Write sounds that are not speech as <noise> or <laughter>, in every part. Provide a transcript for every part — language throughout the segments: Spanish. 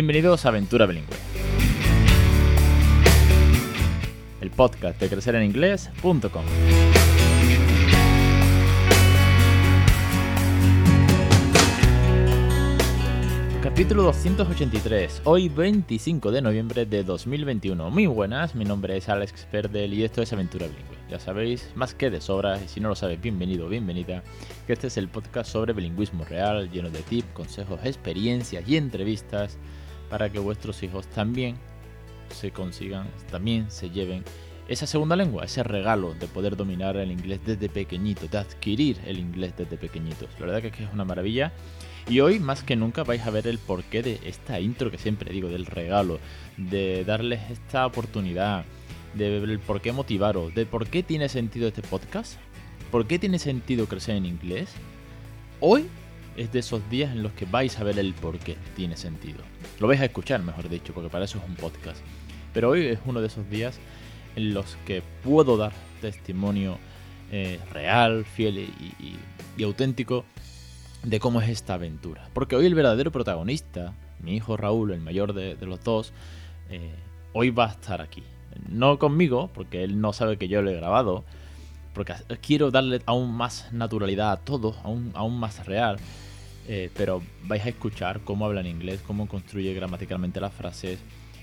Bienvenidos a Aventura Bilingüe. El podcast de crecereninglés.com. Capítulo 283, hoy 25 de noviembre de 2021. Muy buenas, mi nombre es Alex Perdel y esto es Aventura Bilingüe. Ya sabéis, más que de sobra, y si no lo sabes, bienvenido o bienvenida, que este es el podcast sobre bilingüismo real, lleno de tips, consejos, experiencias y entrevistas para que vuestros hijos también se consigan, también se lleven esa segunda lengua, ese regalo de poder dominar el inglés desde pequeñito, de adquirir el inglés desde pequeñitos. La verdad es, que es una maravilla. Y hoy más que nunca vais a ver el porqué de esta intro que siempre digo, del regalo, de darles esta oportunidad, de el por qué motivaros, de por qué tiene sentido este podcast, por qué tiene sentido crecer en inglés. Hoy es de esos días en los que vais a ver el por qué tiene sentido. Lo vais a escuchar, mejor dicho, porque para eso es un podcast. Pero hoy es uno de esos días en los que puedo dar testimonio eh, real, fiel y, auténtico de cómo es esta aventura. Porque hoy el verdadero protagonista, mi hijo Raúl, el mayor de, los dos, eh, hoy va a estar aquí. No conmigo, porque él no sabe que yo lo he grabado, porque quiero darle aún más naturalidad a todo, aún, más real. Eh, pero vais a escuchar cómo habla en inglés, cómo construye gramaticalmente las frases,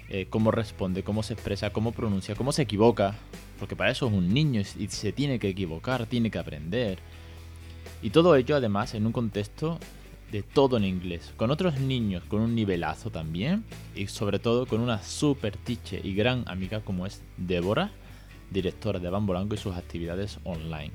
eh, cómo responde, cómo se expresa, cómo pronuncia, cómo se equivoca, porque para eso es un niño y se tiene que equivocar, tiene que aprender. Y todo ello además en un contexto de todo en inglés, con otros niños con un nivelazo también y sobre todo con una super tiche y gran amiga como es Débora, directora de Bambolango y sus actividades online.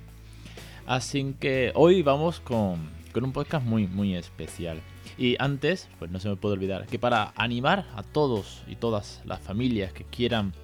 Así que hoy vamos con, con un podcast muy muy especial. Y antes, pues no se me puede olvidar que para animar a todos y todas las familias que quieran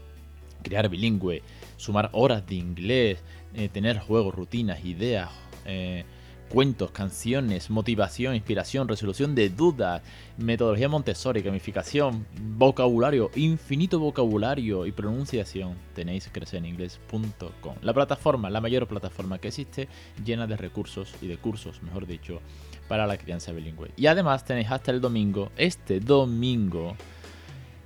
crear bilingüe, sumar horas de inglés, eh, tener juegos, rutinas, ideas, eh, cuentos, canciones, motivación, inspiración, resolución de dudas, metodología Montessori, gamificación, vocabulario, infinito vocabulario y pronunciación, tenéis crecereningles.com. La plataforma, la mayor plataforma que existe, llena de recursos y de cursos, mejor dicho, para la crianza bilingüe. Y además tenéis hasta el domingo, este domingo,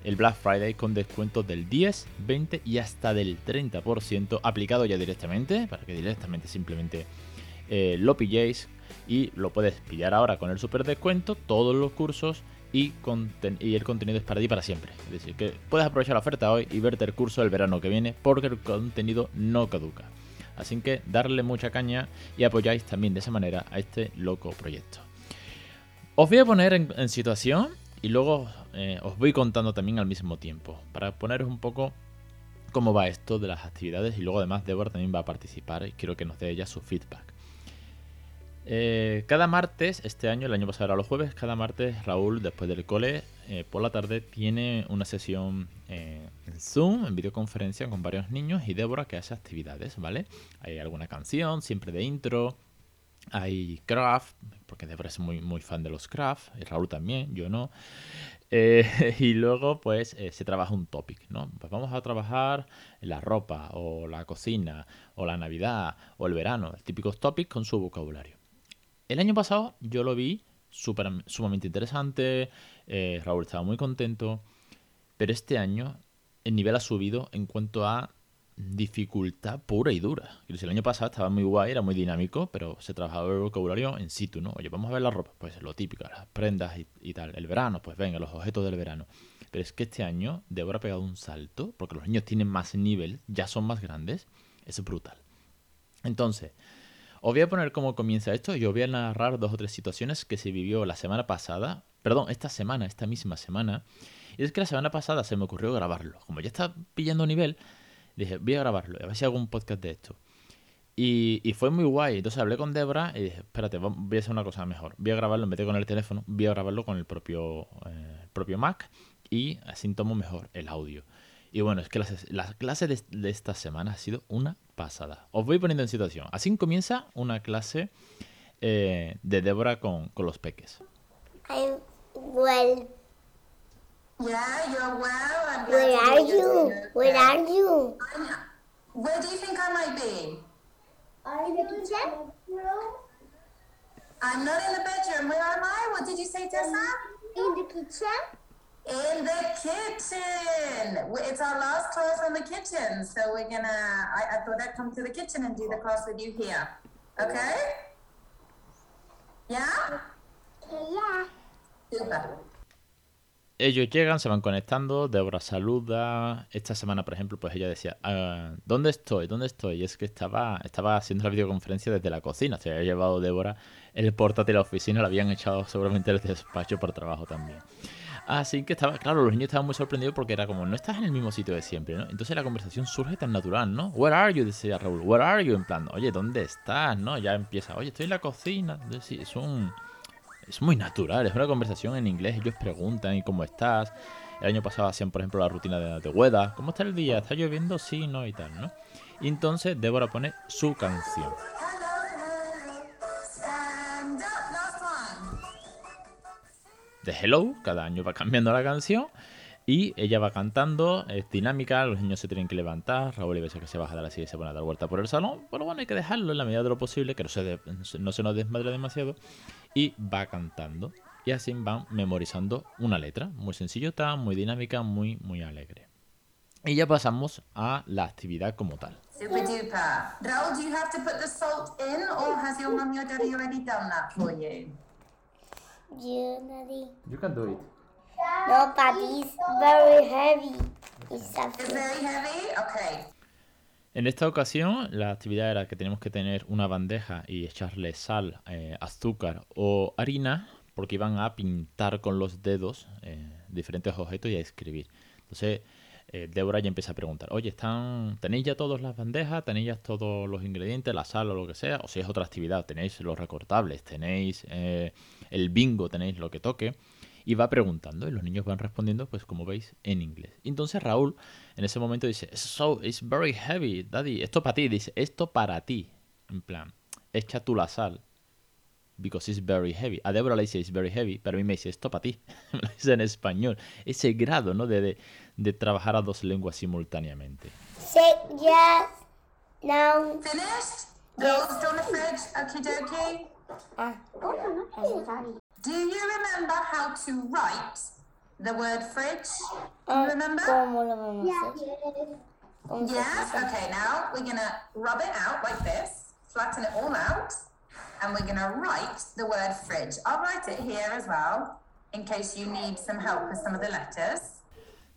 el Black Friday con descuentos del 10, 20 y hasta del 30% aplicado ya directamente, para que directamente simplemente eh, lo pilléis y lo puedes pillar ahora con el super descuento, todos los cursos y, el contenido es para ti para siempre. Es decir, que puedes aprovechar la oferta hoy y verte el curso del verano que viene porque el contenido no caduca. Así que darle mucha caña y apoyáis también de esa manera a este loco proyecto. Os voy a poner en, situación y luego eh, os voy contando también al mismo tiempo para poneros un poco cómo va esto de las actividades y luego además Deborah también va a participar y quiero que nos dé ella su feedback. Eh, cada martes, este año, el año pasado era los jueves, cada martes Raúl, después del cole, eh, por la tarde, tiene una sesión eh, en Zoom, en videoconferencia con varios niños y Débora que hace actividades, ¿vale? Hay alguna canción, siempre de intro, hay craft, porque Débora es muy, muy fan de los craft, y Raúl también, yo no. <laughs> y luego, pues, se trabaja un topic, ¿no? Pues vamos a trabajar la ropa, o la cocina, o la Navidad, o el verano, típicos topics con su vocabulario. El año pasado yo lo vi super, sumamente interesante, eh, Raúl estaba muy contento, pero este año el nivel ha subido en cuanto a dificultad pura y dura. El año pasado estaba muy guay, era muy dinámico, pero se trabajaba el vocabulario en situ, ¿no? Oye, vamos a ver la ropa, pues lo típico, las prendas y, tal. El verano, pues venga, los objetos del verano. Pero es que este año Débora ha pegado un salto, porque los niños tienen más nivel, ya son más grandes, es brutal. Entonces, os voy a poner cómo comienza esto y os voy a narrar dos o tres situaciones que se vivió la semana pasada, perdón, esta semana, esta misma semana. Y es que la semana pasada se me ocurrió grabarlo. Como ya está pillando nivel, dije, voy a grabarlo, a ver si hago un podcast de esto. Y, fue muy guay. Entonces hablé con Debra y dije, espérate, voy a hacer una cosa mejor. Voy a grabarlo de con el teléfono, voy a grabarlo con el propio, eh, propio Mac y así tomo mejor el audio. Y bueno, es que la, clase de, esta semana ha sido una pasada. Os voy poniendo en situación. Así comienza una clase eh, de Débora con, con, los peques. I'm well. Yeah, you're well. I'm Where are you? Where are you? where do you think I might be? Are you in the kitchen? I'm not in the bedroom. Where am I? What did you say, Tessa? In the kitchen. In the kitchen. It's our last class on the kitchen, so we're gonna. I, I thought I'd come to the kitchen and do the class with you here. Okay? Yeah? Yeah. Super. Ellos llegan, se van conectando, Débora saluda. Esta semana, por ejemplo, pues ella decía, "Ah, ¿dónde estoy? ¿Dónde estoy? Y es que estaba, estaba haciendo la videoconferencia desde la cocina. Se había llevado Débora el portátil a la oficina, lo habían echado seguramente del despacho por trabajo también. Así que estaba, claro, los niños estaban muy sorprendidos porque era como, no estás en el mismo sitio de siempre, ¿no? Entonces la conversación surge tan natural, ¿no? Where are you? Decía Raúl, Where are you? En plan, oye, ¿dónde estás? ¿No? Ya empieza, oye, estoy en la cocina. Es un, es muy natural, es una conversación en inglés, ellos preguntan ¿y cómo estás? El año pasado hacían, por ejemplo, la rutina de, de Hueda, ¿cómo está el día? ¿Está lloviendo? Sí, no y tal, ¿no? Y entonces Débora pone su canción. De Hello, cada año va cambiando la canción y ella va cantando, es dinámica, los niños se tienen que levantar, Raúl y veces que se baja de la silla y se pone a dar vuelta por el salón, pero bueno, hay que dejarlo en la medida de lo posible, que no se, de- no se nos desmadre demasiado, y va cantando. Y así van memorizando una letra, muy sencillota, muy dinámica, muy, muy alegre. Y ya pasamos a la actividad como tal. Super duper. Raul, do you have to put the salt has your mummy or daddy already done that for you? You, Daddy. You can do it. No, but it's very heavy. It's It's something. very heavy. Okay. En esta ocasión, la actividad era que tenemos que tener una bandeja y echarle sal, eh, azúcar o harina, porque iban a pintar con los dedos eh, diferentes objetos y a escribir. Entonces, eh, Débora ya empieza a preguntar, oye, ¿están, ¿tenéis ya todas las bandejas? ¿Tenéis ya todos los ingredientes, la sal o lo que sea? O si es otra actividad, tenéis los recortables, tenéis eh, el bingo, tenéis lo que toque. Y va preguntando y los niños van respondiendo, pues como veis, en inglés. Entonces Raúl en ese momento dice, so, it's very heavy, daddy. Esto para ti, dice, esto para ti. En plan, echa tú la sal. Because it's very heavy. A Débora le dice, it's very heavy, pero a mí me dice, esto para ti. <laughs> me lo dice en español. Ese grado, ¿no? De, de, de trabajar a dos lenguas simultáneamente. Say yes. Now. Finished? Girls, do you want a fridge? Okie dokie. Ah. Oh. Do you remember how to write the word fridge? Do you Ah, remember? ¿Cómo lo vamos a hacer? ¿Cómo se Yes. Okay, now we're gonna rub it out like this, flatten it all out, and we're gonna write the word fridge. I'll write it here as well, in case you need some help with some of the letters.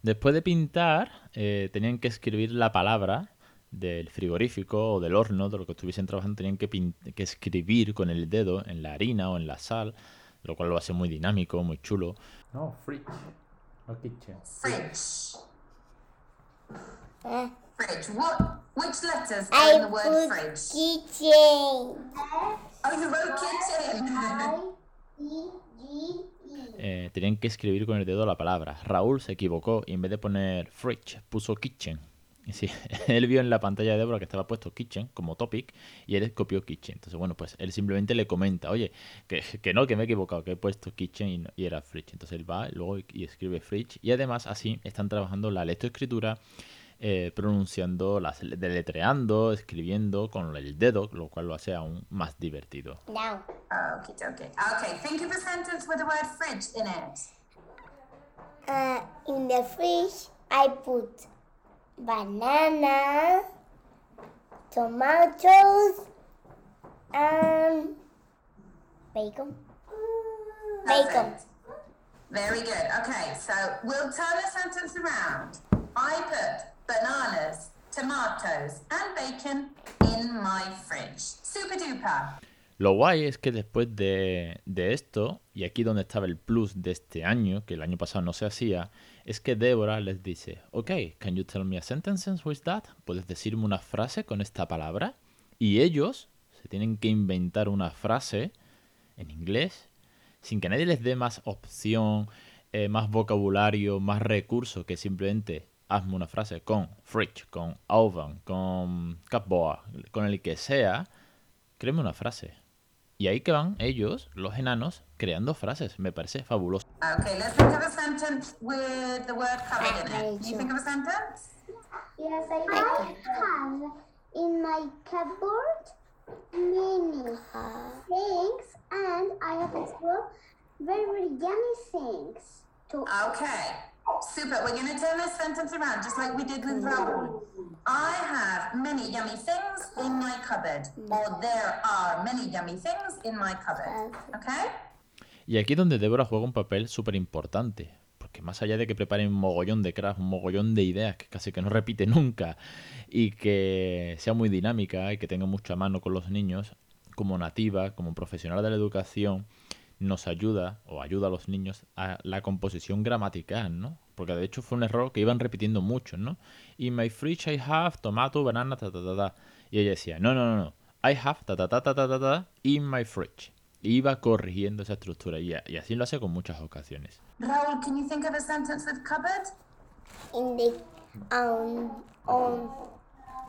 Después de pintar, eh, tenían que escribir la palabra del frigorífico o del horno, de lo que estuviesen trabajando, tenían que, que escribir con el dedo en la harina o en la sal, lo cual lo hace muy dinámico, muy chulo. No, fridge, no kitchen. Fridge. Ah. Fridge. What? Which letters are in the word fridge? kitchen. Kitchen. Eh, tenían que escribir con el dedo la palabra. Raúl se equivocó y en vez de poner fridge puso kitchen. Y sí, <laughs> él vio en la pantalla de Débora que estaba puesto kitchen como topic y él copió kitchen. Entonces, bueno, pues él simplemente le comenta, oye, que, que no, que me he equivocado, que he puesto kitchen y, no- y era fridge. Entonces él va luego y, y escribe fridge. Y además así están trabajando la lectoescritura, eh, pronunciando, las, deletreando, escribiendo con el dedo, lo cual lo hace aún más divertido. Now. Okie dokie. Okay, think of a sentence with the word fridge in it. Uh, in the fridge, I put banana, tomatoes, and bacon. Bacon. Very good. Okay, so we'll turn the sentence around. I put bananas, tomatoes, and bacon in my fridge. Super duper. Lo guay es que después de, de esto, y aquí donde estaba el plus de este año, que el año pasado no se hacía, es que Débora les dice, ok, can you tell me a sentence with that? ¿Puedes decirme una frase con esta palabra? Y ellos se tienen que inventar una frase en inglés sin que nadie les dé más opción, eh, más vocabulario, más recursos que simplemente hazme una frase con fridge, con oven, con cupboard, con el que sea, créeme una frase. Y ahí que van ellos, los enanos, creando frases. Me parece fabuloso. Okay, let's think of a sentence with the word cupboard in it. Can you think of a sentence? Yes, I, I have in my cupboard many things, and I have as well very, very yummy things. Two. Okay, super. We're going to turn this sentence around just like we did with Raoul. I have many yummy things in my cupboard. Or there are many yummy things in my cupboard. Okay? Y aquí es donde Débora juega un papel súper importante. Porque más allá de que prepare un mogollón de craft, un mogollón de ideas que casi que no repite <laughs> nunca y que sea muy dinámica y que tenga mucha mano con los niños, como nativa, como profesional de la educación, nos ayuda o ayuda a los niños a la composición gramatical, ¿no? Porque de hecho fue un error que iban repitiendo mucho, ¿no? In my fridge I have tomato, banana, ta ta ta ta. Y ella decía, no, no, no, no. I have ta ta ta ta ta ta, ta in my fridge. iba corrigiendo esa estructura y, y así lo hace con muchas ocasiones. Raúl, can you think of a sentence with cupboard? In the um on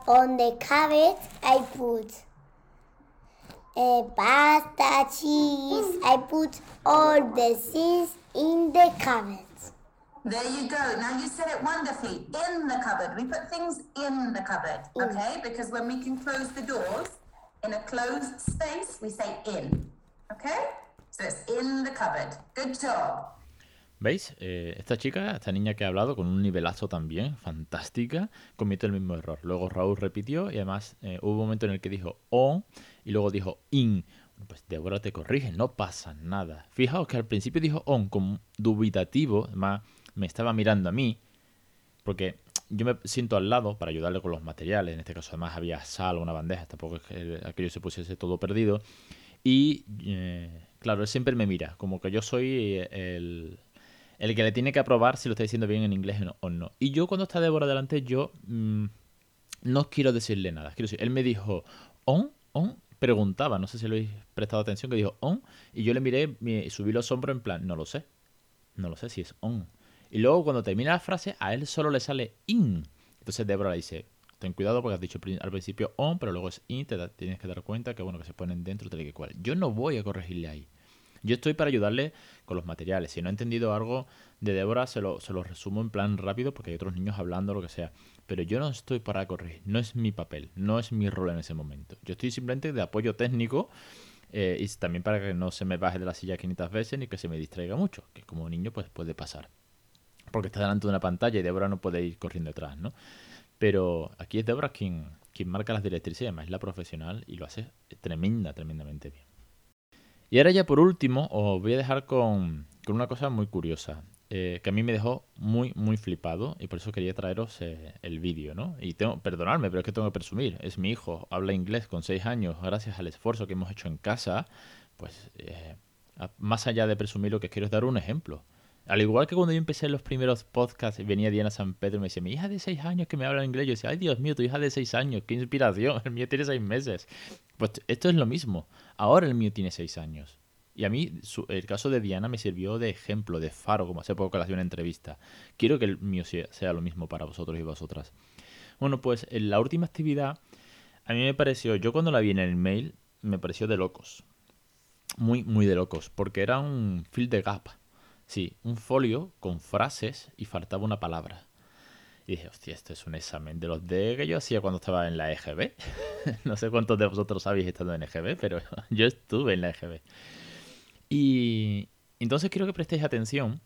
on the cupboard I put uh, pasta, cheese. I put all the things in the cupboard. There you go. Now you said it wonderfully. In the cupboard. We put things in the cupboard, okay? Because when we can close the doors in a closed space, we say in. Okay? So it's in the cupboard. Good job. ¿Veis? Eh, esta chica, esta niña que ha hablado, con un nivelazo también, fantástica, cometió el mismo error. Luego Raúl repitió y además eh, hubo un momento en el que dijo on y luego dijo in. Pues Débora te corrige, no pasa nada. Fijaos que al principio dijo on con dubitativo, además me estaba mirando a mí, porque yo me siento al lado para ayudarle con los materiales. En este caso, además, había sal, una bandeja, tampoco es que aquello se pusiese todo perdido. Y eh, claro, él siempre me mira, como que yo soy el, el que le tiene que aprobar si lo está diciendo bien en inglés o no. Y yo cuando está Débora delante, yo mm, no quiero decirle nada. Quiero decir, él me dijo, on, on, preguntaba, no sé si lo habéis prestado atención, que dijo on, y yo le miré y subí los hombros en plan, no lo sé, no lo sé si es on. Y luego cuando termina la frase, a él solo le sale in. Entonces Débora le dice, ten cuidado porque has dicho al principio on, pero luego es in, te tienes que dar cuenta que bueno, que se ponen dentro tal y que cual. Yo no voy a corregirle ahí. Yo estoy para ayudarle con los materiales. Si no he entendido algo de Débora, se lo, resumo en plan rápido porque hay otros niños hablando, lo que sea. Pero yo no estoy para corregir. No es mi papel. No es mi rol en ese momento. Yo estoy simplemente de apoyo técnico eh, y también para que no se me baje de la silla 500 veces ni que se me distraiga mucho. Que como niño pues puede pasar. Porque está delante de una pantalla y Débora no puede ir corriendo detrás, ¿no? Pero aquí es Débora quien, quien marca las directrices y además es la profesional y lo hace tremenda, tremendamente bien. Y ahora ya por último os voy a dejar con, una cosa muy curiosa, eh, que a mí me dejó muy, muy flipado y por eso quería traeros eh, el vídeo, ¿no? Y tengo, perdonadme, pero es que tengo que presumir, es mi hijo, habla inglés con 6 años, gracias al esfuerzo que hemos hecho en casa, pues eh, más allá de presumir lo que quiero es dar un ejemplo. Al igual que cuando yo empecé los primeros podcasts, venía Diana San Pedro y me decía, mi hija de 6 años que me habla inglés. Yo decía, ay Dios mío, tu hija de 6 años, qué inspiración. <laughs> El mío tiene 6 meses. Pues esto es lo mismo. Ahora el mío tiene 6 años. Y a mí el caso de Diana me sirvió de ejemplo, de faro, como hace poco que le hacía una entrevista. Quiero que el mío sea, lo mismo para vosotros y vosotras. Bueno, pues en la última actividad, a mí me pareció, yo cuando la vi en el mail, me pareció de locos. Muy, muy de locos, porque era un fill de gap Sí, un folio con frases y faltaba una palabra. Y dije, hostia, esto es un examen de los de que yo hacía cuando estaba en la EGB. <laughs> no sé cuántos de vosotros habéis estado en EGB, pero <laughs> yo estuve en la EGB. Y entonces quiero que prestéis atención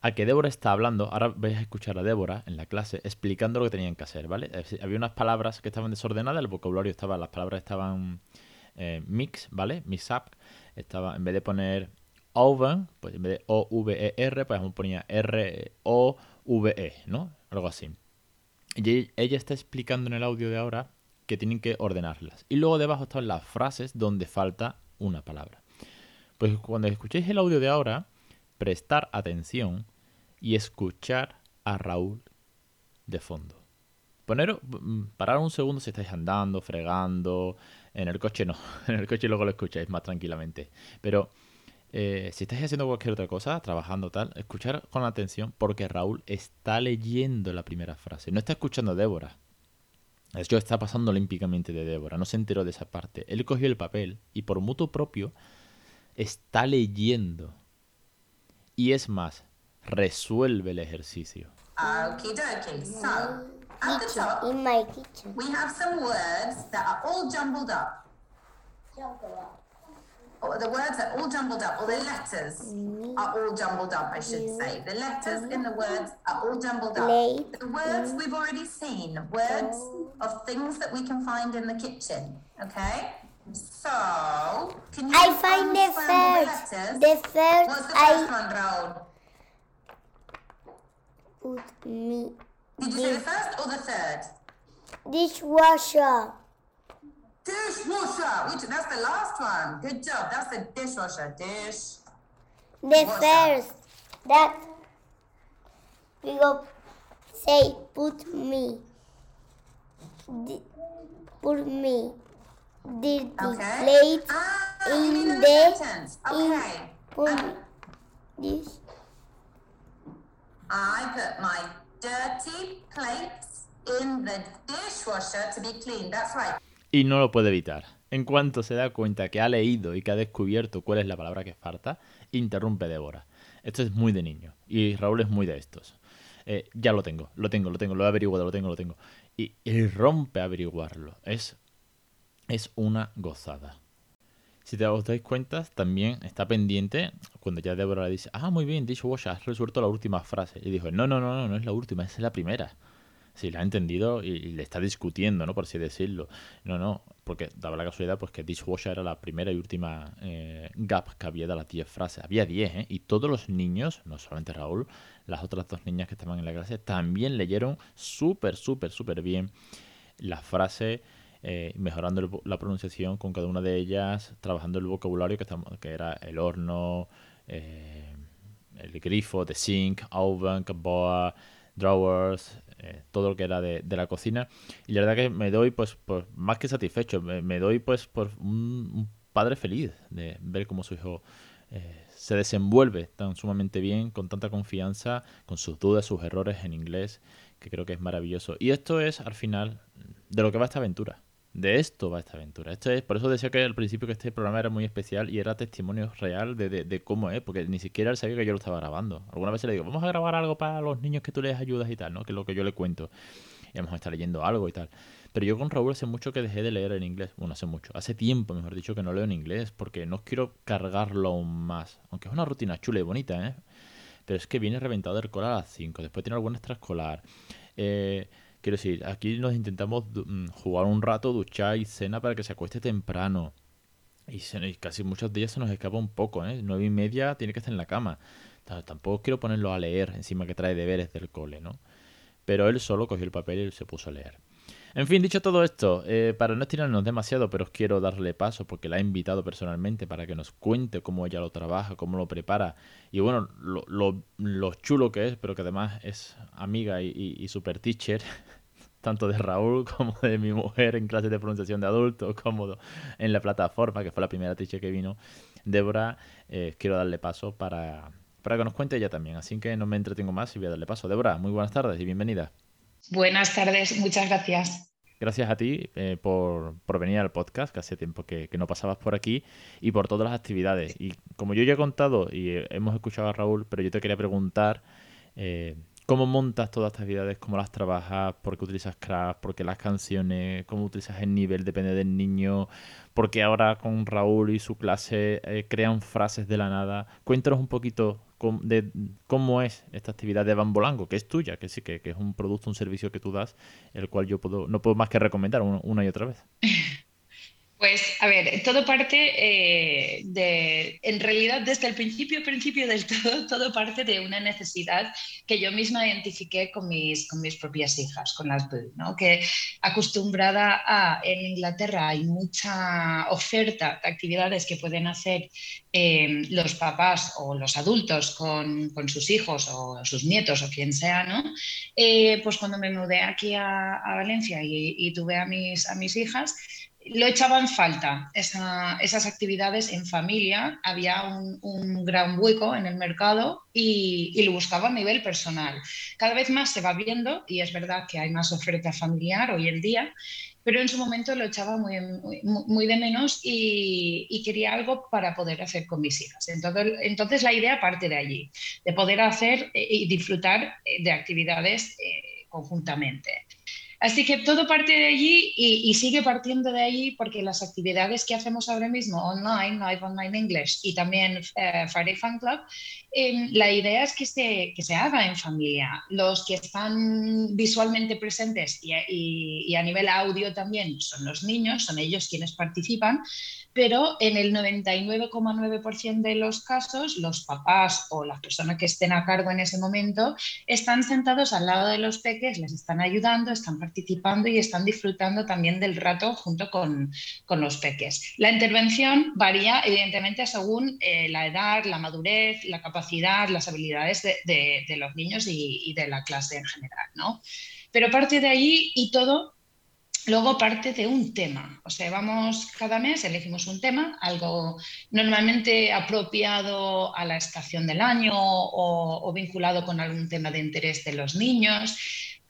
a que Débora está hablando. Ahora vais a escuchar a Débora en la clase explicando lo que tenían que hacer, ¿vale? Había unas palabras que estaban desordenadas, el vocabulario estaba, las palabras estaban eh, mix, ¿vale? Mix up. Estaba, en vez de poner oven, pues en vez de O-V-E-R, pues ponía R-O-V-E, ¿no? Algo así. Y ella está explicando en el audio de ahora que tienen que ordenarlas. Y luego debajo están las frases donde falta una palabra. Pues cuando escuchéis el audio de ahora, prestar atención y escuchar a Raúl de fondo. Poner, mm, parar un segundo si estáis andando, fregando. En el coche no. <laughs> En el coche luego lo escucháis más tranquilamente. Pero eh, si estáis haciendo cualquier otra cosa, trabajando tal, escuchar con atención porque Raúl está leyendo la primera frase. No está escuchando a Débora. Esto está pasando olímpicamente de Débora. No se enteró de esa parte. Él cogió el papel y por mutuo propio está leyendo. Y es más, resuelve el ejercicio. Okie So, at the top, in my we have some words that are all jumbled up. Jumbled up. The words are all jumbled up, or the letters are all jumbled up, I should say. The letters in the words are all jumbled up. The words we've already seen, words of things that we can find in the kitchen. Okay? So, can you I find the first. letters? The first What's the first I one, put me Did you say the first or the third? dishwasher. Dishwasher. Which, that's the last one. Good job. That's the dishwasher. Dish. The Washer. first that we go say put me. Put me. Dirty Okay. plate Ah, in the the sentence. in Okay. put this I put my dirty plates in the dishwasher to be cleaned. That's right. Y no lo puede evitar. En cuanto se da cuenta que ha leído y que ha descubierto cuál es la palabra que falta, interrumpe Débora. Esto es muy de niño. Y Raúl es muy de estos. Eh, ya lo tengo, lo tengo, lo tengo, lo he averiguado, lo tengo, lo tengo. Y, rompe averiguarlo. Es, es una gozada. Si te os dais cuenta, también está pendiente cuando ya Débora le dice, ah, muy bien, dishwasher, has resuelto la última frase. Y dijo, no, no, no, no, no es la última, es la primera. Si la ha entendido y, le está discutiendo, ¿no? Por así decirlo. No, no, porque daba la casualidad pues que dishwasher era la primera y última eh, gap que había de las 10 frases. Había 10, ¿eh? Y todos los niños, no solamente Raúl, las otras dos niñas que estaban en la clase, también leyeron súper, súper, súper bien las frases, eh, mejorando la pronunciación con cada una de ellas, trabajando el vocabulario que, estamos, que era el horno, eh, el grifo, the sink, oven, boa, drawers, eh, todo lo que era de, la cocina. Y la verdad que me doy, pues, más que satisfecho, me, doy, pues, por un, un padre feliz de ver cómo su hijo eh, se desenvuelve tan sumamente bien, con tanta confianza, con sus dudas, sus errores en inglés, que creo que es maravilloso. Y esto es, al final, de lo que va esta aventura. De esto va esta aventura. Esto es, por eso decía que al principio que este programa era muy especial y era testimonio real de, de- cómo es, porque ni siquiera él sabía que yo lo estaba grabando. Alguna vez le digo, vamos a grabar algo para los niños que tú les ayudas y tal, ¿no? Que es lo que yo le cuento. Y a estar leyendo algo y tal. Pero yo con Raúl hace mucho que dejé de leer en inglés. Bueno, hace mucho. Hace tiempo, mejor dicho, que no leo en inglés porque no quiero cargarlo aún más. Aunque es una rutina chula y bonita, ¿eh? Pero es que viene reventado del cole a las 5. Después tiene alguna extraescolar. Eh, quiero decir, aquí nos intentamos mm, jugar un rato, duchar y cena para que se acueste temprano. Y, se- y casi muchos días se nos escapa un poco, ¿eh? Nueve y media tiene que estar en la cama. Ta- Tampoco quiero ponerlo a leer encima que trae deberes del cole, ¿no? Pero él solo cogió el papel y se puso a leer. En fin, dicho todo esto, eh, para no estirarnos demasiado, pero os quiero darle paso porque la he invitado personalmente para que nos cuente cómo ella lo trabaja, cómo lo prepara y bueno, lo, lo- lo chulo que es, pero que además es amiga y, y- y super teacher, tanto de Raúl <laughs> como de mi mujer en clases de pronunciación de adultos, como en la plataforma, que fue la primera teacher que vino, Débora, eh, quiero darle paso para, para que nos cuente ella también. Así que no me entretengo más y voy a darle paso. Débora, muy buenas tardes y bienvenida. Buenas tardes, muchas gracias. Gracias a ti eh, por, por venir al podcast, que hace tiempo que, que no pasabas por aquí, y por todas las actividades. Y como yo ya he contado y hemos escuchado a Raúl, pero yo te quería preguntar eh, cómo montas todas estas actividades, cómo las trabajas, por qué utilizas Craft, por qué las canciones, cómo utilizas el nivel, depende del niño, porque ahora con Raúl y su clase eh, crean frases de la nada. Cuéntanos un poquito com- de cómo es esta actividad de Bambolango, que es tuya, que sí, que, que es un producto, un servicio que tú das, el cual yo puedo, no puedo más que recomendar una y otra vez. <laughs> Pues a ver, todo parte eh, de, en realidad desde el principio, principio del <laughs> todo, todo parte de una necesidad que yo misma identifiqué con mis, con mis propias hijas, con las ¿no? Que acostumbrada a, en Inglaterra hay mucha oferta de actividades que pueden hacer eh, los papás o los adultos con, con sus hijos o sus nietos o quien sea, ¿no? Eh, pues cuando me mudé aquí a, a Valencia y, y tuve a mis, a mis hijas, lo echaba en falta, esa, esas actividades en familia. Había un, gran hueco en el mercado y, y, lo buscaba a nivel personal. Cada vez más se va viendo y es verdad que hay más oferta familiar hoy en día, pero en su momento lo echaba muy, muy, de menos y, y, quería algo para poder hacer con mis hijas. Entonces, entonces la idea parte de allí, de poder hacer y disfrutar de actividades eh, conjuntamente. Así que todo parte de allí y, sigue partiendo de allí porque las actividades que hacemos ahora mismo online, Live Online English y también eh, Friday Fan Club, em, la idea es que se, que se haga en familia. Los que están visualmente presentes y, y a nivel audio también son los niños, son ellos quienes participan, pero en el 99,9% de los casos los papás o las personas que estén a cargo en ese momento están sentados al lado de los peques, les están ayudando, están participando y están disfrutando también del rato junto con, los peques. La intervención varía evidentemente según eh, la edad, la madurez, la capacidad, las habilidades de, los niños y, de la clase en general. ¿no? Pero parte de ahí y todo Luego parte de un tema, o sea, vamos cada mes, elegimos un tema, algo normalmente apropiado a la estación del año o, vinculado con algún tema de interés de los niños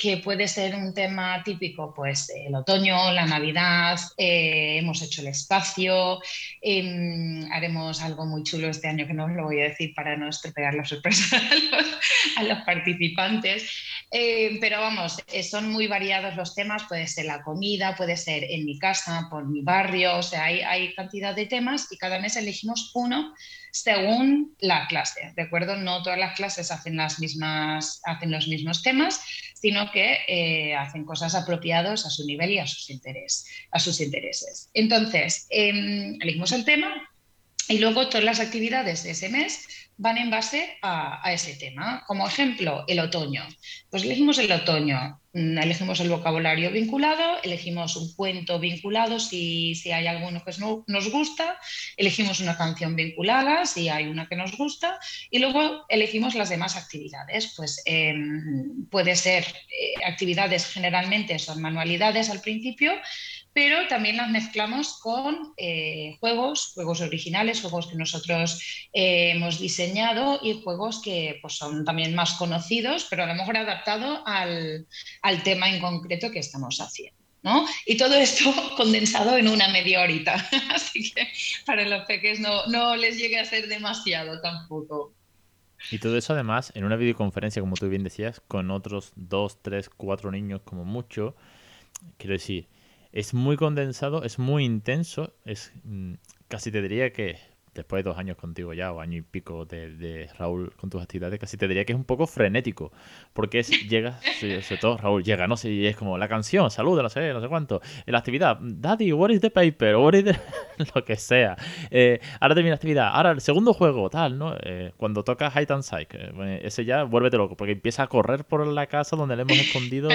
que puede ser un tema típico, pues el otoño, la Navidad, eh, hemos hecho el espacio, em, haremos algo muy chulo este año que no os lo voy a decir para no estropear la sorpresa <laughs> a los, participantes, eh, pero vamos, eh, son muy variados los temas, puede ser la comida, puede ser en mi casa, por mi barrio, o sea, hay, cantidad de temas y cada mes elegimos uno según la clase, ¿de acuerdo? No todas las clases hacen, las mismas, hacen los mismos temas, sino que eh, hacen cosas apropiadas a su nivel y a sus, interés, a sus intereses. Entonces, em, elegimos el tema y luego todas las actividades de ese mes van en base a, ese tema. Como ejemplo, el otoño. Pues elegimos el otoño, mm, elegimos el vocabulario vinculado, elegimos un cuento vinculado si, si hay alguno que nos gusta, elegimos una canción vinculada si hay una que nos gusta y luego elegimos las demás actividades. Pues em, puede ser eh, actividades generalmente son manualidades al principio, pero también las mezclamos con eh, juegos, juegos originales, juegos que nosotros eh, hemos diseñado y juegos que pues, son también más conocidos, pero a lo mejor adaptado al, tema en concreto que estamos haciendo. ¿no? Y todo esto <laughs> condensado en una media horita. <laughs> Así que para los peques no, no les llegue a ser demasiado tampoco. Y todo eso además en una videoconferencia, como tú bien decías, con otros dos, tres, cuatro niños como mucho. Quiero decir, es muy condensado, es muy intenso, es mm, casi te diría que después de dos años contigo ya, o año y pico de, Raúl con tus actividades, casi te diría que es un poco frenético. Porque es, <laughs> llega, sobre todo Raúl llega, no sé, y es como la canción, saluda, no sé, no sé cuánto. La actividad, Daddy, what is the paper? What is the... <laughs> lo que sea. Eh, ahora termina la actividad, ahora el segundo juego, tal, ¿no? Eh, cuando toca Hide and Psych, eh, ese ya vuélvete loco, porque empieza a correr por la casa donde le hemos escondido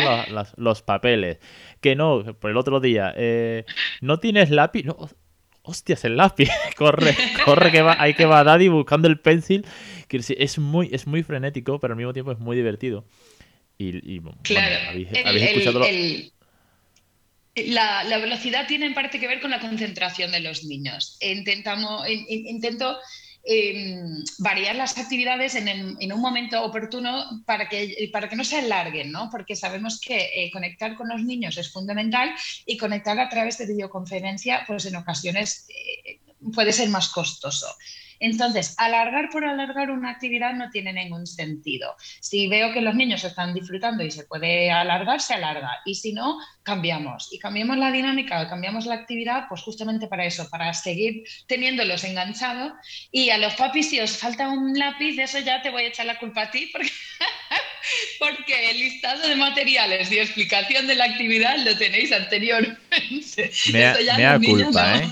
los papeles. Que no, por el otro día, no tienes lápiz, no hostias, el lápiz, <laughs> corre, corre que va, hay que va Daddy buscando el pencil. Es muy, es muy frenético, pero al mismo tiempo es muy divertido. Y, claro, habéis, escuchado la, la, velocidad tiene en parte que ver con la concentración de los niños. Intentamos, intento Em, variar las actividades en, un momento oportuno para que, para que no se alarguen, ¿no? porque sabemos que eh, conectar con los niños es fundamental y conectar a través de videoconferencia pues en ocasiones eh, puede ser más costoso. Entonces, alargar por alargar una actividad no tiene ningún sentido. Si veo que los niños están disfrutando y se puede alargar, se alarga. Y si no, cambiamos. Y cambiamos la dinámica, cambiamos la actividad, pues justamente para eso, para seguir teniéndolos enganchados. Y a los papis, si os falta un lápiz, de eso ya te voy a echar la culpa a ti, <laughs> porque, porque el listado de materiales y explicación de la actividad lo tenéis anteriormente. Me, da culpa, ¿eh?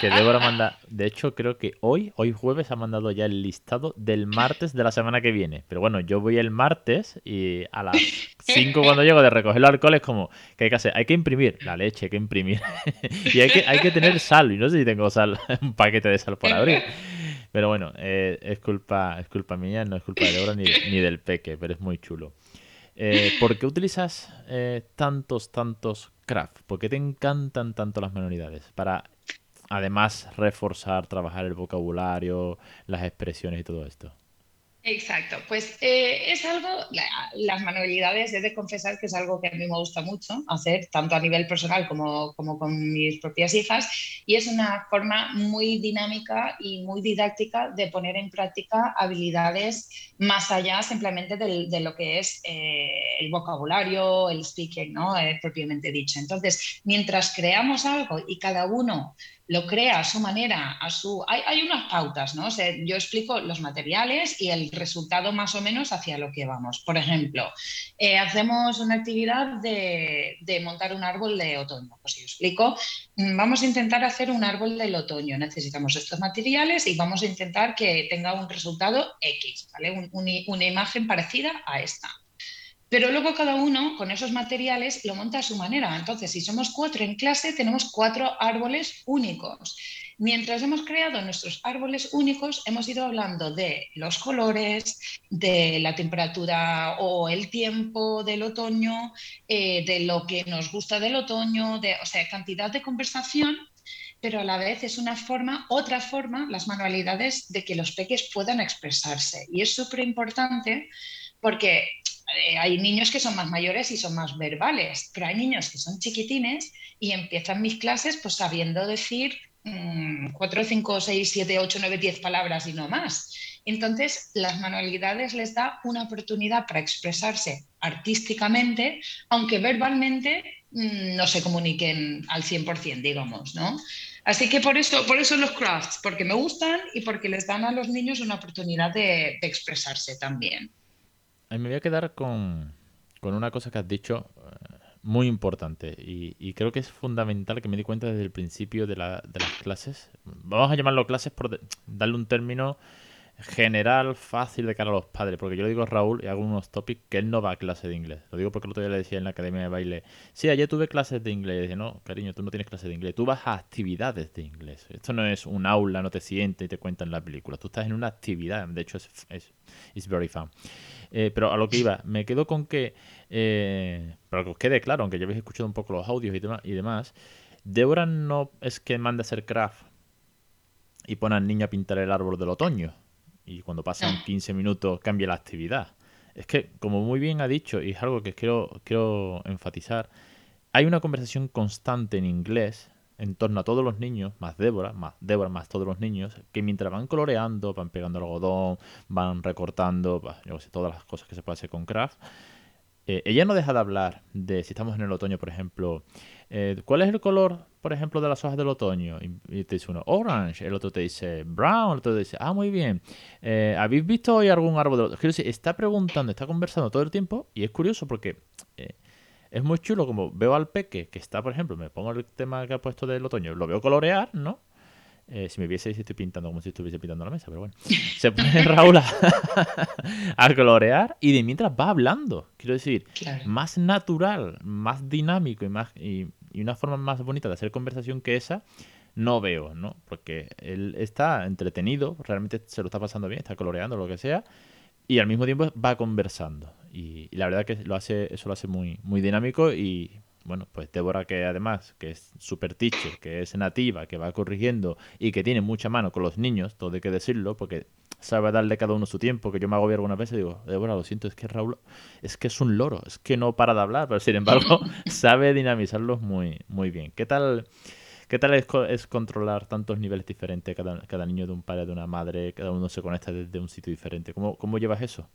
Que Débora manda. De hecho, creo que hoy, hoy jueves, ha mandado ya el listado del martes de la semana que viene. Pero bueno, yo voy el martes y a las 5 <laughs> cuando llego de recoger los alcoholes, como, ¿qué hay que hacer? Hay que imprimir la leche, hay que imprimir. <laughs> y hay que, hay que tener sal. Y no sé si tengo sal, <laughs> un paquete de sal por abrir. Pero bueno, eh, es, culpa, es culpa mía, no es culpa de Débora ni, ni del peque, pero es muy chulo. Eh, ¿Por qué utilizas eh, tantos, tantos craft? ¿Por qué te encantan tanto las manualidades? Para además reforzar, trabajar el vocabulario, las expresiones y todo esto? Exacto, pues eh, es algo, las manualidades, he de confesar que es algo que a mí me gusta mucho hacer, tanto a nivel personal como, como con mis propias hijas, y es una forma muy dinámica y muy didáctica de poner en práctica habilidades más allá simplemente de lo que es eh, el vocabulario, el speaking, ¿no? Propiamente dicho. Entonces, mientras creamos algo y cada uno lo crea a su manera, a su... Hay, unas pautas, ¿no? yo explico los materiales y el resultado más o menos hacia lo que vamos. Por ejemplo, eh, hacemos una actividad de, montar un árbol de otoño. Pues yo explico, mm, vamos a intentar hacer un árbol del otoño. Necesitamos estos materiales y vamos a intentar que tenga un resultado X, ¿vale? una imagen parecida a esta. Pero luego cada uno con esos materiales lo monta a su manera. Entonces, si somos cuatro en clase, tenemos cuatro árboles únicos. Mientras hemos creado nuestros árboles únicos, hemos ido hablando de los colores, de la temperatura o el tiempo del otoño, eh, de lo que nos gusta del otoño, de, o sea, cantidad de conversación pero a la vez es una forma, otra forma, las manualidades de que los peques puedan expresarse. Y es súper importante porque hay niños que son más mayores y son más verbales, pero hay niños que son chiquitines y empiezan mis clases pues sabiendo decir 4, 5, 6, 7, 8, 9, 10 palabras y no más. Entonces, las manualidades les da una oportunidad para expresarse artísticamente, aunque verbalmente mm, no se comuniquen al 100%, digamos, ¿no? Así que por eso, por eso los crafts, porque me gustan y porque les dan a los niños una oportunidad de expresarse también me voy a quedar con, una cosa que has dicho eh, muy importante y, creo que es fundamental que me di cuenta desde el principio de, las clases. Vamos a llamarlo clases por darle un término general, fácil de cara a los padres, porque yo le digo a Raúl y hago unos topics que él no va a clase de inglés. Lo digo porque el otro día le decía en la academia de baile, sí, ayer tuve clases de inglés. Y decía, no, cariño, tú no tienes clases de inglés, tú vas a actividades de inglés. Esto no es un aula, no te sientes y te cuentan la película. Tú estás en una actividad, de hecho es, es very fun. Eh, pero a lo que iba, me quedo con que, eh, para que os quede claro, aunque ya habéis escuchado un poco los audios y, demás, y demás, Débora no es que mande a hacer craft y pone al niño a pintar el árbol del otoño y cuando pasan 15 minutos cambia la actividad. Es que, como muy bien ha dicho, y es algo que quiero, quiero enfatizar, hay una conversación constante en inglés en torno a todos los niños, más Débora, más Débora, más todos los niños, que mientras van coloreando, van pegando algodón, van recortando, yo sé, todas las cosas que se puede hacer con craft, eh, ella no deja de hablar de, si estamos en el otoño, por ejemplo, eh, ¿cuál es el color, por ejemplo, de las hojas del otoño? Y, te dice uno, orange, el otro te dice brown, el otro te dice, ah, muy bien. Eh, ¿Habéis visto hoy algún árbol del otoño? Quiero decir, está preguntando, está conversando todo el tiempo y es curioso porque es muy chulo como veo al peque que está, por ejemplo, me pongo el tema que ha puesto del otoño, lo veo colorear, ¿no? Eh, si me viese, si estoy pintando como si estuviese pintando la mesa, pero bueno. <laughs> Se pone <laughs> Raúl <laughs> a, colorear y de mientras va hablando. Quiero decir, más natural, más dinámico y, más, y, una forma más bonita de hacer conversación que esa, no veo, ¿no? Porque él está entretenido, realmente se lo está pasando bien, está coloreando, lo que sea, y al mismo tiempo va conversando. Y, la verdad que lo hace, eso lo hace muy, muy dinámico y bueno, pues Débora que además, que es super teacher, que es nativa, que va corrigiendo y que tiene mucha mano con los niños, todo hay que decirlo, porque sabe darle cada uno su tiempo, que yo me hago algunas veces y digo, Débora, lo siento, es que Raúl, es que es un loro, es que no para de hablar, pero sin embargo <laughs> <laughs> sabe dinamizarlos muy, muy bien. ¿Qué tal? ¿Qué tal es, controlar tantos niveles diferentes, cada, cada, niño de un padre, de una madre, cada uno se conecta desde un sitio diferente? ¿Cómo, cómo llevas eso?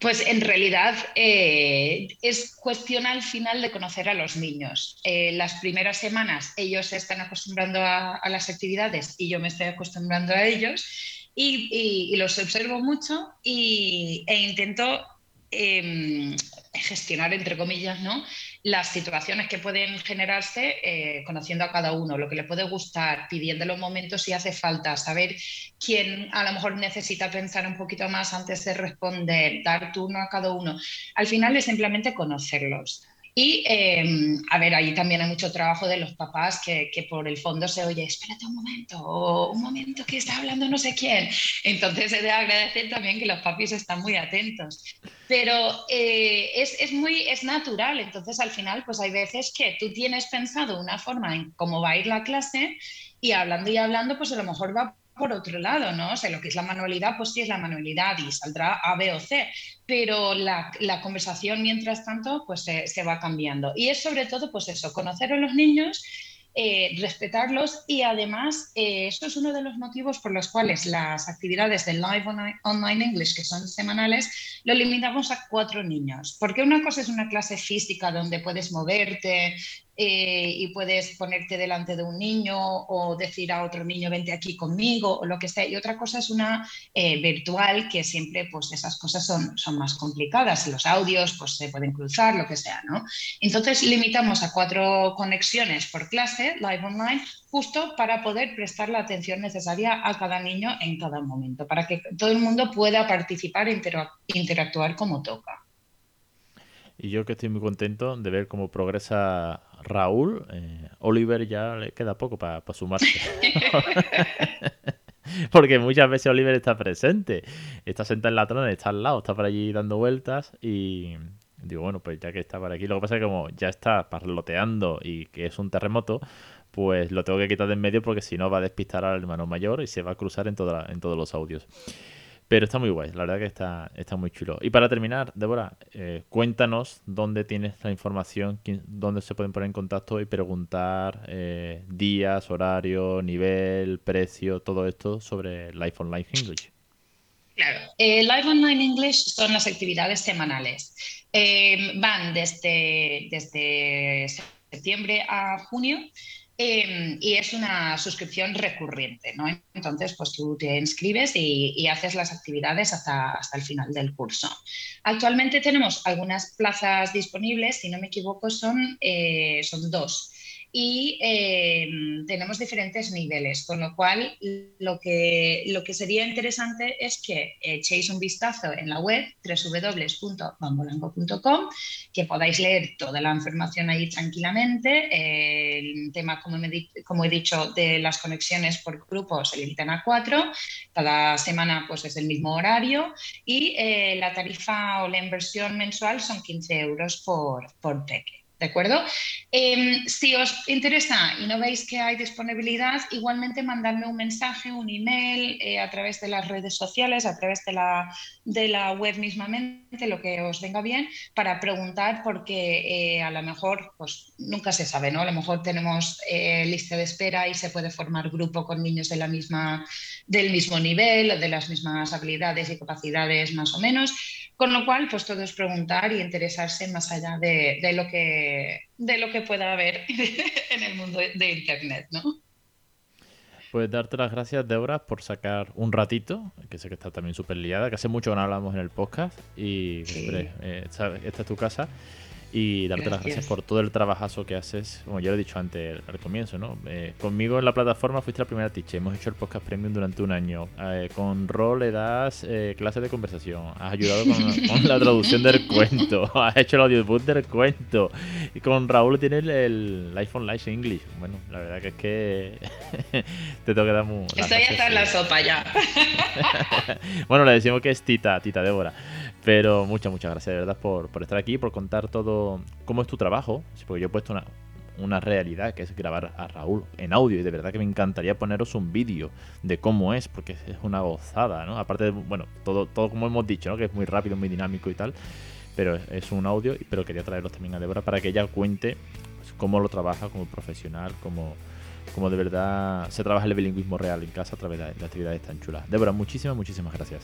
Pues en realidad eh, es cuestión al final de conocer a los niños. Eh, las primeras semanas ellos se están acostumbrando a, las actividades y yo me estoy acostumbrando a ellos y, los observo mucho y, e intento em, gestionar, entre comillas, ¿no? las situaciones que pueden generarse eh, conociendo a cada uno, lo que le puede gustar, pidiéndole un momento si hace falta, saber quién a lo mejor necesita pensar un poquito más antes de responder, dar turno a cada uno. Al final es simplemente conocerlos. Y, em, a ver, ahí también hay mucho trabajo de los papás que, que, por el fondo se oye, espérate un momento, o un momento que está hablando no sé quién. Entonces, he de agradecer también que los papis están muy atentos. Pero eh, es, es, muy, es natural, entonces al final, pues hay veces que tú tienes pensado una forma en cómo va a ir la clase y hablando y hablando, pues a lo mejor va por otro lado, ¿no? O sea, lo que es la manualidad, pues sí es la manualidad y saldrá A, B o C, pero la, conversación mientras tanto, pues se, va cambiando. Y es sobre todo, pues eso, conocer a los niños eh, respetarlos y además eh, eso es uno de los motivos por los cuales las actividades de Live Online English, que son semanales, lo limitamos a cuatro niños. Porque una cosa es una clase física donde puedes moverte, eh, y puedes ponerte delante de un niño o decir a otro niño, vente aquí conmigo o lo que sea. Y otra cosa es una eh, virtual, que siempre pues esas cosas son, son más complicadas. Los audios pues se pueden cruzar, lo que sea, ¿no? Entonces limitamos a cuatro conexiones por clase, live online, justo para poder prestar la atención necesaria a cada niño en cada momento, para que todo el mundo pueda participar e interactuar como toca. Y yo que estoy muy contento de ver cómo progresa Raúl. Eh, Oliver ya le queda poco para sumarse. <laughs> Porque muchas veces Oliver está presente. Está sentado en la trona, está al lado, está por allí dando vueltas y digo, bueno, pues ya que está por aquí. Lo que pasa es que como ya está parloteando y que es un terremoto, pues lo tengo que quitar de en medio porque si no va a despistar al hermano mayor y se va a cruzar en, toda en todos los audios. Pero está muy guay, la verdad que está, está muy chulo. Y para terminar, Débora, eh, cuéntanos dónde tienes la información, dónde se pueden poner en contacto y preguntar eh, días, horario, nivel, precio, todo esto sobre Live Online English. Claro, eh, Live Online English son las actividades semanales. van desde, desde septiembre a junio Em, y es una suscripción recurrente, ¿no? Entonces, pues tú te inscribes y, haces las actividades hasta, hasta, el final del curso. Actualmente tenemos algunas plazas disponibles, si no me equivoco, son, eh, son dos y em, tenemos diferentes niveles, con lo cual lo que, lo que sería interesante es que echéis un vistazo en la web www.bambolango.com, que podáis leer toda la información ahí tranquilamente. el tema, como, he dicho, de las conexiones por grupos se limitan a cuatro, cada semana pues es el mismo horario y eh, la tarifa o la inversión mensual son 15 euros por, por peque. ¿De acuerdo? Em, si os interesa y no veis que hay disponibilidad, igualmente mandadme un mensaje, un email eh, a través de las redes sociales, a través de la, de la web mismamente, lo que os venga bien, para preguntar porque eh, a lo mejor, pues nunca se sabe, ¿no? A lo mejor tenemos eh, lista de espera y se puede formar grupo con niños de la misma, del mismo nivel, de las mismas habilidades y capacidades más o menos. Con lo cual, pues todo es preguntar y interesarse más allá de, lo, que, de lo que pueda haber <laughs> en el mundo de Internet, ¿no? Pues darte las gracias, Débora, por sacar un ratito, que sé que está también súper liada, que hace mucho que no hablamos en el podcast y eh, esta es tu casa y darte las gracias por todo el trabajazo que haces, como ya lo he dicho antes al comienzo, ¿no? Eh, conmigo en la plataforma fuiste la primera teacher, hemos hecho el podcast premium durante un año, eh, con Rol le das eh, clases de conversación, has ayudado con, <laughs> la traducción del cuento, <laughs> has hecho el audiobook del cuento, y con Raúl tienes el, iPhone Live English, bueno, la verdad que es que <laughs> te tengo que dar muy... Estoy hasta en la sopa ya. bueno, le decimos que es Tita, Tita Débora. Pero muchas, muchas gracias de verdad por, por, estar aquí, por contar todo cómo es tu trabajo. Porque yo he puesto una, una realidad que es grabar a Raúl en audio y de verdad que me encantaría poneros un vídeo de cómo es, porque es una gozada, ¿no? Aparte de, bueno, todo, todo como hemos dicho, ¿no? Que es muy rápido, muy dinámico y tal, pero es, un audio, pero quería traerlos también a Débora para que ella cuente pues, cómo lo trabaja como profesional, cómo, cómo de verdad se trabaja el bilingüismo real en casa a través de, de actividades tan chulas. Débora, muchísimas, muchísimas gracias.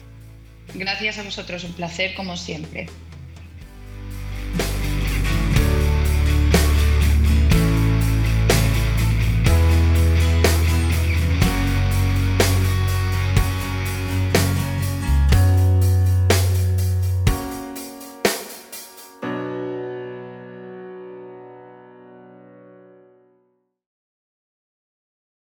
Gracias a vosotros, un placer como siempre.